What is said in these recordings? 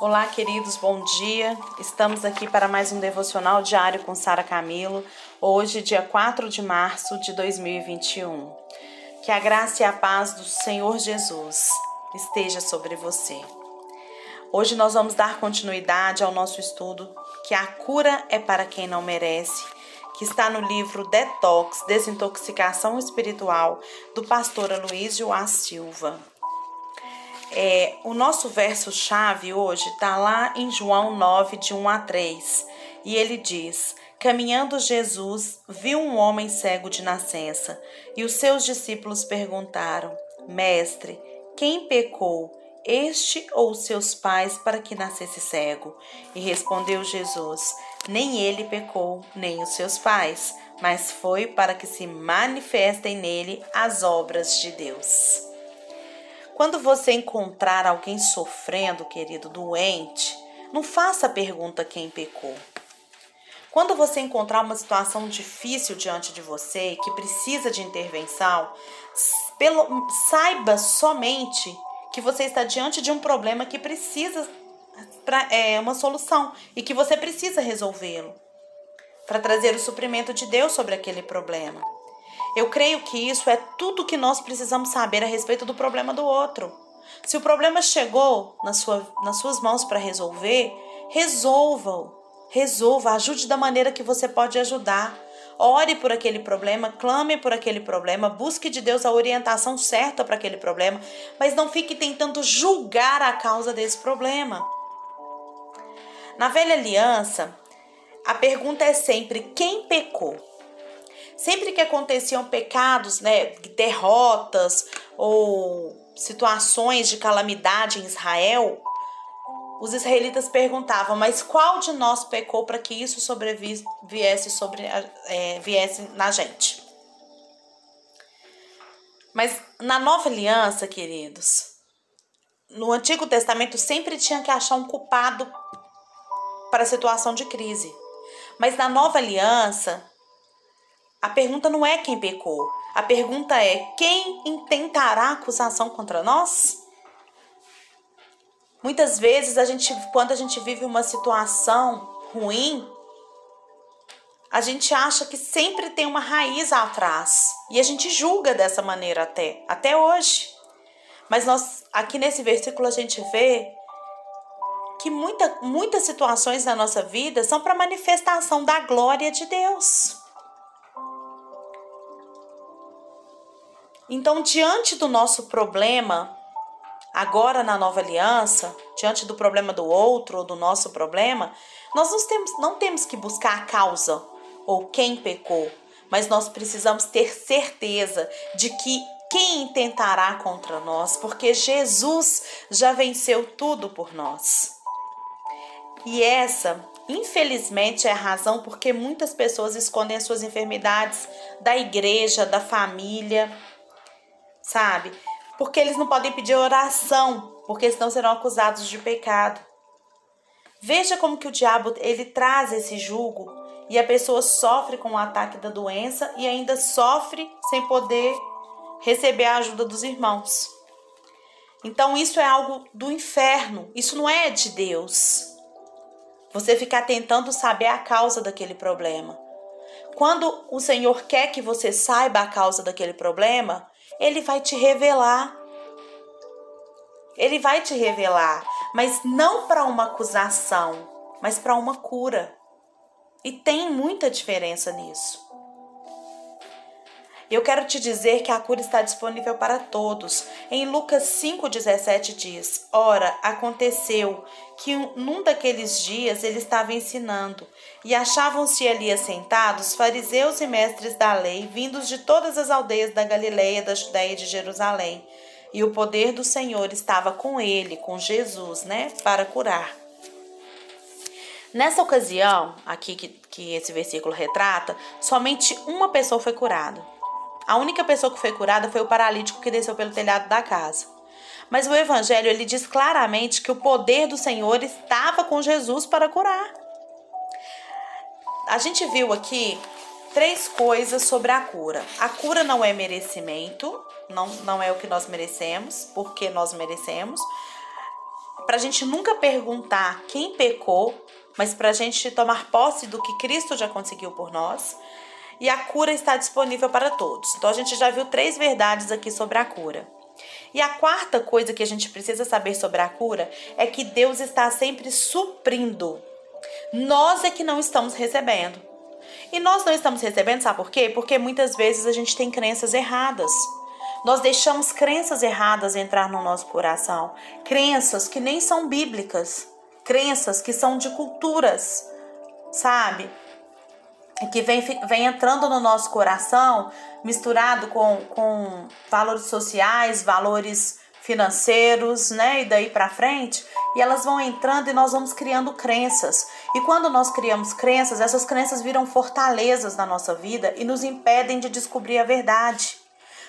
Olá, queridos, bom dia. Estamos aqui para mais um devocional diário com Sara Camilo, hoje, dia 4 de março de 2021. Que a graça e a paz do Senhor Jesus esteja sobre você. Hoje nós vamos dar continuidade ao nosso estudo que a cura é para quem não merece, que está no livro Detox, Desintoxicação Espiritual, do pastor Aloysio A. Silva. É, o nosso verso-chave hoje está lá em João 9, de 1 a 3. E ele diz: Caminhando Jesus, viu um homem cego de nascença, e os seus discípulos perguntaram: Mestre, quem pecou, este ou seus pais, para que nascesse cego? E respondeu Jesus: Nem ele pecou, nem os seus pais, mas foi para que se manifestem nele as obras de Deus. Quando você encontrar alguém sofrendo, querido, doente, não faça a pergunta quem pecou. Quando você encontrar uma situação difícil diante de você que precisa de intervenção, pelo, saiba somente que você está diante de um problema que precisa para é, uma solução e que você precisa resolvê-lo para trazer o suprimento de Deus sobre aquele problema. Eu creio que isso é tudo que nós precisamos saber a respeito do problema do outro. Se o problema chegou na sua, nas suas mãos para resolver, resolva-o. Resolva, ajude da maneira que você pode ajudar. Ore por aquele problema, clame por aquele problema, busque de Deus a orientação certa para aquele problema, mas não fique tentando julgar a causa desse problema. Na velha aliança, a pergunta é sempre: quem pecou? Sempre que aconteciam pecados, né, derrotas ou situações de calamidade em Israel, os israelitas perguntavam: mas qual de nós pecou para que isso sobreviesse sobre é, viesse na gente? Mas na Nova Aliança, queridos, no Antigo Testamento sempre tinha que achar um culpado para a situação de crise. Mas na Nova Aliança, a pergunta não é quem pecou. A pergunta é quem intentará acusação contra nós? Muitas vezes a gente, quando a gente vive uma situação ruim, a gente acha que sempre tem uma raiz atrás e a gente julga dessa maneira até até hoje. Mas nós aqui nesse versículo a gente vê que muita, muitas situações na nossa vida são para manifestação da glória de Deus. Então, diante do nosso problema, agora na nova aliança, diante do problema do outro ou do nosso problema, nós não temos, não temos que buscar a causa ou quem pecou, mas nós precisamos ter certeza de que quem tentará contra nós, porque Jesus já venceu tudo por nós. E essa, infelizmente, é a razão porque muitas pessoas escondem as suas enfermidades da igreja, da família sabe? Porque eles não podem pedir oração, porque senão serão acusados de pecado. Veja como que o diabo ele traz esse jugo e a pessoa sofre com o ataque da doença e ainda sofre sem poder receber a ajuda dos irmãos. Então isso é algo do inferno, isso não é de Deus. Você ficar tentando saber a causa daquele problema. Quando o Senhor quer que você saiba a causa daquele problema, ele vai te revelar. Ele vai te revelar, mas não para uma acusação, mas para uma cura. E tem muita diferença nisso. Eu quero te dizer que a cura está disponível para todos. Em Lucas 5,17 diz: Ora, aconteceu que num daqueles dias ele estava ensinando, e achavam-se ali assentados fariseus e mestres da lei, vindos de todas as aldeias da Galileia, da Judéia e de Jerusalém. E o poder do Senhor estava com ele, com Jesus, né, para curar. Nessa ocasião, aqui que, que esse versículo retrata, somente uma pessoa foi curada. A única pessoa que foi curada foi o paralítico que desceu pelo telhado da casa. Mas o evangelho ele diz claramente que o poder do Senhor estava com Jesus para curar. A gente viu aqui três coisas sobre a cura. A cura não é merecimento, não, não é o que nós merecemos, porque nós merecemos. para a gente nunca perguntar quem pecou, mas para a gente tomar posse do que Cristo já conseguiu por nós. E a cura está disponível para todos. Então a gente já viu três verdades aqui sobre a cura. E a quarta coisa que a gente precisa saber sobre a cura é que Deus está sempre suprindo. Nós é que não estamos recebendo. E nós não estamos recebendo, sabe por quê? Porque muitas vezes a gente tem crenças erradas. Nós deixamos crenças erradas entrar no nosso coração, crenças que nem são bíblicas, crenças que são de culturas, sabe? Que vem, vem entrando no nosso coração, misturado com, com valores sociais, valores financeiros, né? E daí para frente, e elas vão entrando e nós vamos criando crenças. E quando nós criamos crenças, essas crenças viram fortalezas na nossa vida e nos impedem de descobrir a verdade.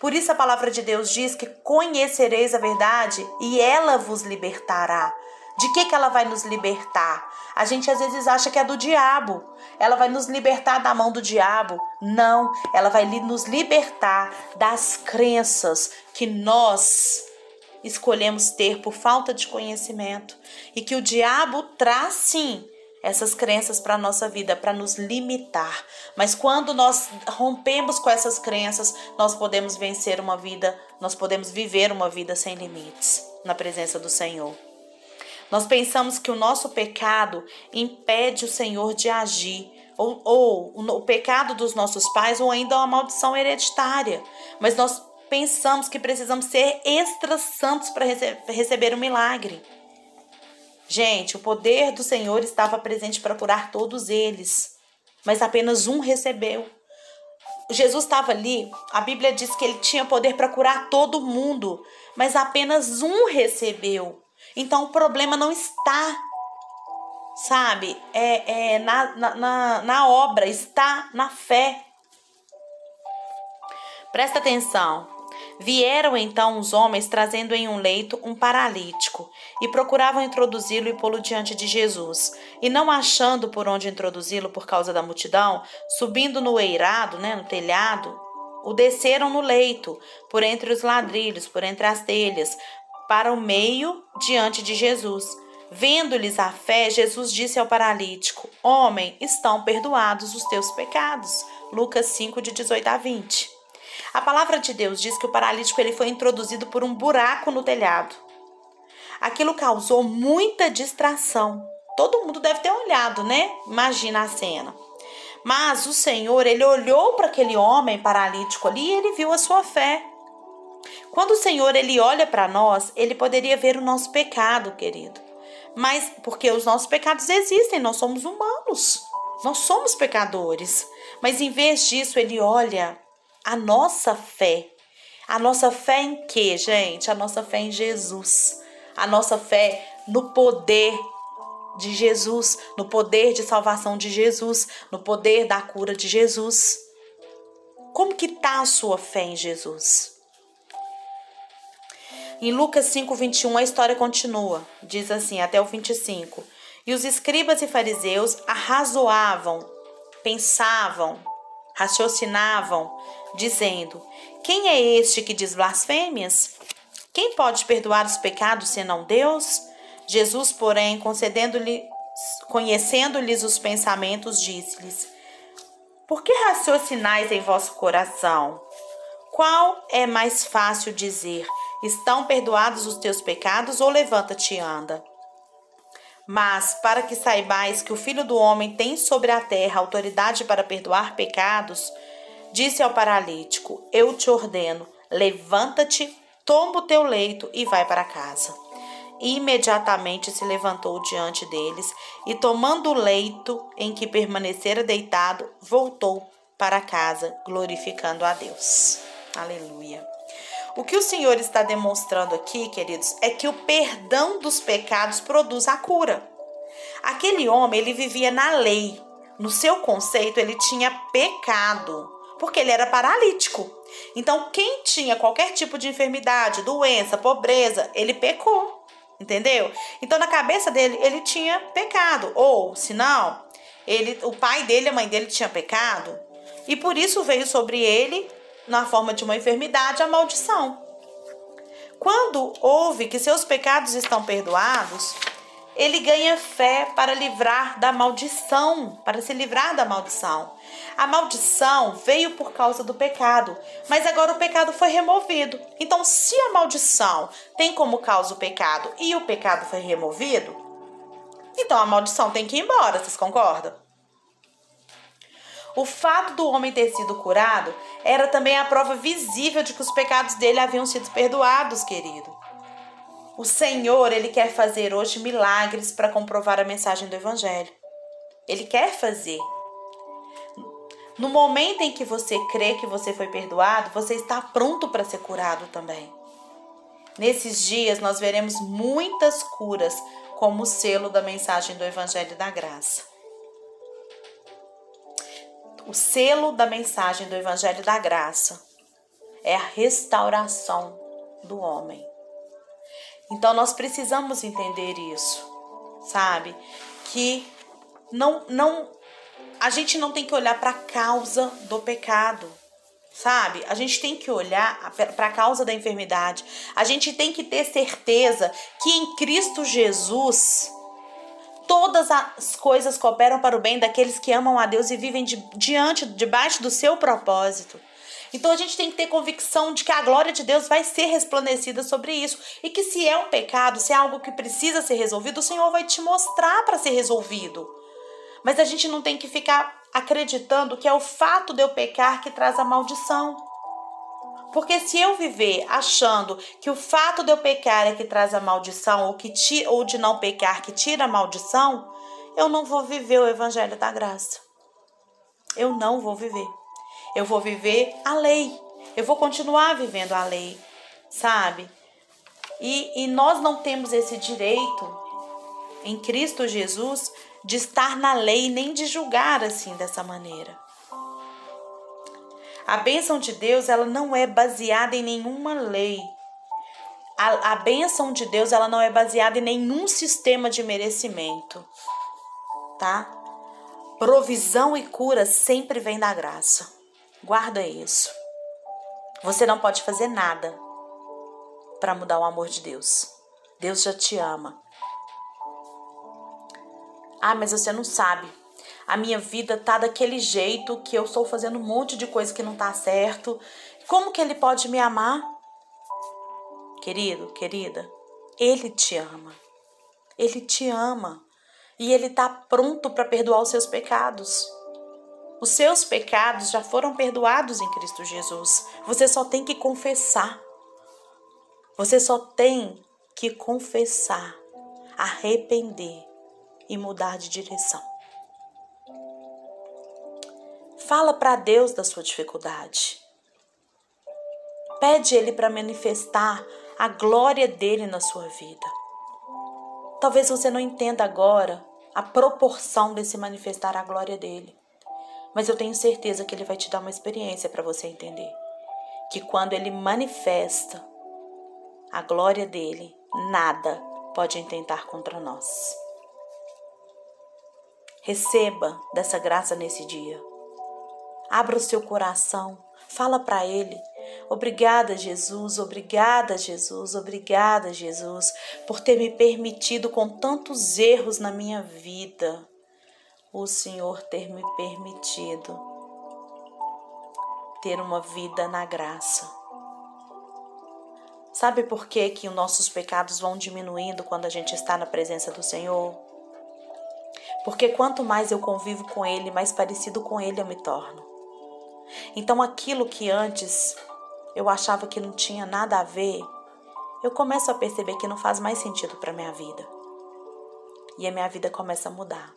Por isso a palavra de Deus diz que conhecereis a verdade e ela vos libertará. De que, que ela vai nos libertar? A gente às vezes acha que é do diabo. Ela vai nos libertar da mão do diabo. Não, ela vai nos libertar das crenças que nós escolhemos ter por falta de conhecimento e que o diabo traz sim essas crenças para a nossa vida, para nos limitar. Mas quando nós rompemos com essas crenças, nós podemos vencer uma vida, nós podemos viver uma vida sem limites na presença do Senhor. Nós pensamos que o nosso pecado impede o Senhor de agir, ou, ou o pecado dos nossos pais, ou ainda uma maldição hereditária. Mas nós pensamos que precisamos ser extra santos para rece receber o milagre. Gente, o poder do Senhor estava presente para curar todos eles, mas apenas um recebeu. Jesus estava ali, a Bíblia diz que ele tinha poder para curar todo mundo, mas apenas um recebeu. Então o problema não está, sabe, é, é na, na, na obra, está na fé. Presta atenção. Vieram então os homens trazendo em um leito um paralítico e procuravam introduzi-lo e pô-lo diante de Jesus. E não achando por onde introduzi-lo por causa da multidão, subindo no eirado, né, no telhado, o desceram no leito, por entre os ladrilhos, por entre as telhas, para o meio diante de Jesus. Vendo-lhes a fé, Jesus disse ao paralítico: Homem, estão perdoados os teus pecados. Lucas 5, de 18 a 20. A palavra de Deus diz que o paralítico ele foi introduzido por um buraco no telhado. Aquilo causou muita distração. Todo mundo deve ter olhado, né? Imagina a cena. Mas o Senhor, ele olhou para aquele homem paralítico ali e ele viu a sua fé. Quando o Senhor ele olha para nós, ele poderia ver o nosso pecado, querido. Mas porque os nossos pecados existem, nós somos humanos. Nós somos pecadores. Mas em vez disso, ele olha a nossa fé. A nossa fé em quê, gente? A nossa fé em Jesus. A nossa fé no poder de Jesus, no poder de salvação de Jesus, no poder da cura de Jesus. Como que tá a sua fé em Jesus? Em Lucas 5:21 a história continua. Diz assim, até o 25. E os escribas e fariseus arrazoavam, pensavam, raciocinavam, dizendo: Quem é este que diz blasfêmias? Quem pode perdoar os pecados senão Deus? Jesus, porém, concedendo-lhe, conhecendo-lhes os pensamentos, disse-lhes: Por que raciocinais em vosso coração? Qual é mais fácil dizer: Estão perdoados os teus pecados, ou levanta-te e anda? Mas, para que saibais que o Filho do Homem tem sobre a terra autoridade para perdoar pecados, disse ao paralítico: Eu te ordeno, levanta-te, toma o teu leito e vai para casa. Imediatamente se levantou diante deles e, tomando o leito em que permanecera deitado, voltou para casa, glorificando a Deus. Aleluia. O que o Senhor está demonstrando aqui, queridos, é que o perdão dos pecados produz a cura. Aquele homem, ele vivia na lei. No seu conceito, ele tinha pecado porque ele era paralítico. Então, quem tinha qualquer tipo de enfermidade, doença, pobreza, ele pecou. Entendeu? Então, na cabeça dele, ele tinha pecado. Ou, se não, ele, o pai dele, a mãe dele tinha pecado. E por isso veio sobre ele, na forma de uma enfermidade, a maldição. quando ouve que seus pecados estão perdoados, ele ganha fé para livrar da maldição, para se livrar da maldição. A maldição veio por causa do pecado, mas agora o pecado foi removido. Então, se a maldição tem como causa o pecado e o pecado foi removido, então a maldição tem que ir embora, vocês concordam? O fato do homem ter sido curado era também a prova visível de que os pecados dele haviam sido perdoados, querido. O Senhor, ele quer fazer hoje milagres para comprovar a mensagem do evangelho. Ele quer fazer. No momento em que você crê que você foi perdoado, você está pronto para ser curado também. Nesses dias nós veremos muitas curas como selo da mensagem do evangelho da graça. O selo da mensagem do evangelho da graça é a restauração do homem. Então nós precisamos entender isso, sabe? Que não não a gente não tem que olhar para a causa do pecado, sabe? A gente tem que olhar para a causa da enfermidade. A gente tem que ter certeza que em Cristo Jesus todas as coisas cooperam para o bem daqueles que amam a Deus e vivem de, diante, debaixo do seu propósito. Então a gente tem que ter convicção de que a glória de Deus vai ser resplandecida sobre isso e que se é um pecado, se é algo que precisa ser resolvido, o Senhor vai te mostrar para ser resolvido. Mas a gente não tem que ficar acreditando que é o fato de eu pecar que traz a maldição. Porque se eu viver achando que o fato de eu pecar é que traz a maldição ou, que ti, ou de não pecar que tira a maldição, eu não vou viver o evangelho da graça. Eu não vou viver. Eu vou viver a lei. Eu vou continuar vivendo a lei, sabe? E, e nós não temos esse direito em Cristo Jesus de estar na lei nem de julgar assim dessa maneira. A bênção de Deus ela não é baseada em nenhuma lei. A, a bênção de Deus ela não é baseada em nenhum sistema de merecimento, tá? Provisão e cura sempre vem da graça. Guarda isso. Você não pode fazer nada para mudar o amor de Deus. Deus já te ama. Ah, mas você não sabe. A minha vida tá daquele jeito que eu estou fazendo um monte de coisa que não tá certo. Como que ele pode me amar? Querido, querida, ele te ama. Ele te ama. E ele tá pronto para perdoar os seus pecados. Os seus pecados já foram perdoados em Cristo Jesus. Você só tem que confessar. Você só tem que confessar, arrepender e mudar de direção. Fala para Deus da sua dificuldade. Pede Ele para manifestar a glória dele na sua vida. Talvez você não entenda agora a proporção desse manifestar a glória dele. Mas eu tenho certeza que ele vai te dar uma experiência para você entender que quando ele manifesta a glória dele, nada pode intentar contra nós. Receba dessa graça nesse dia. Abra o seu coração, fala para ele. Obrigada, Jesus, obrigada, Jesus, obrigada, Jesus, por ter me permitido com tantos erros na minha vida o Senhor ter me permitido ter uma vida na graça. Sabe por que, que os nossos pecados vão diminuindo quando a gente está na presença do Senhor? Porque quanto mais eu convivo com Ele, mais parecido com Ele eu me torno. Então aquilo que antes eu achava que não tinha nada a ver, eu começo a perceber que não faz mais sentido para minha vida. E a minha vida começa a mudar.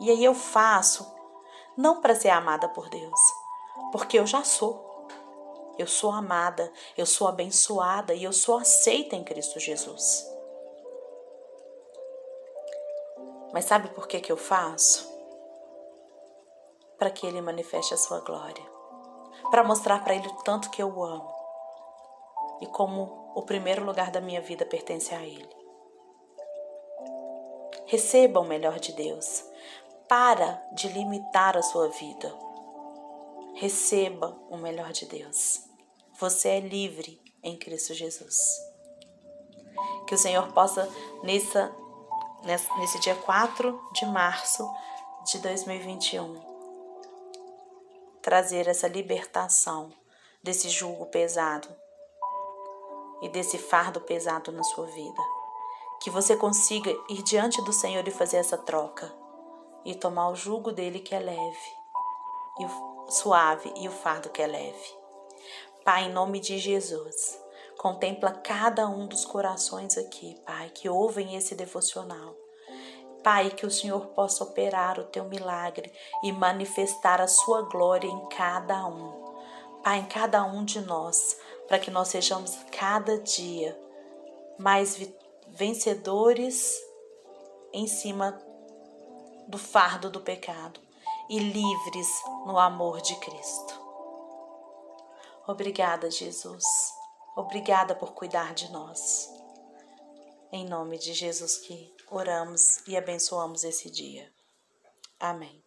E aí eu faço, não para ser amada por Deus, porque eu já sou. Eu sou amada, eu sou abençoada e eu sou aceita em Cristo Jesus. Mas sabe por que, que eu faço? Para que Ele manifeste a sua glória, para mostrar para Ele o tanto que eu o amo e como o primeiro lugar da minha vida pertence a Ele. Receba o melhor de Deus, para de limitar a sua vida. Receba o melhor de Deus. Você é livre em Cristo Jesus. Que o Senhor possa, nessa, nesse dia 4 de março de 2021, trazer essa libertação desse jugo pesado e desse fardo pesado na sua vida. Que você consiga ir diante do Senhor e fazer essa troca e tomar o jugo dele que é leve e o suave e o fardo que é leve. Pai, em nome de Jesus, contempla cada um dos corações aqui, Pai, que ouvem esse devocional. Pai, que o Senhor possa operar o teu milagre e manifestar a sua glória em cada um. Pai, em cada um de nós, para que nós sejamos cada dia mais vencedores em cima do fardo do pecado e livres no amor de Cristo. Obrigada, Jesus. Obrigada por cuidar de nós. Em nome de Jesus que oramos e abençoamos esse dia. Amém.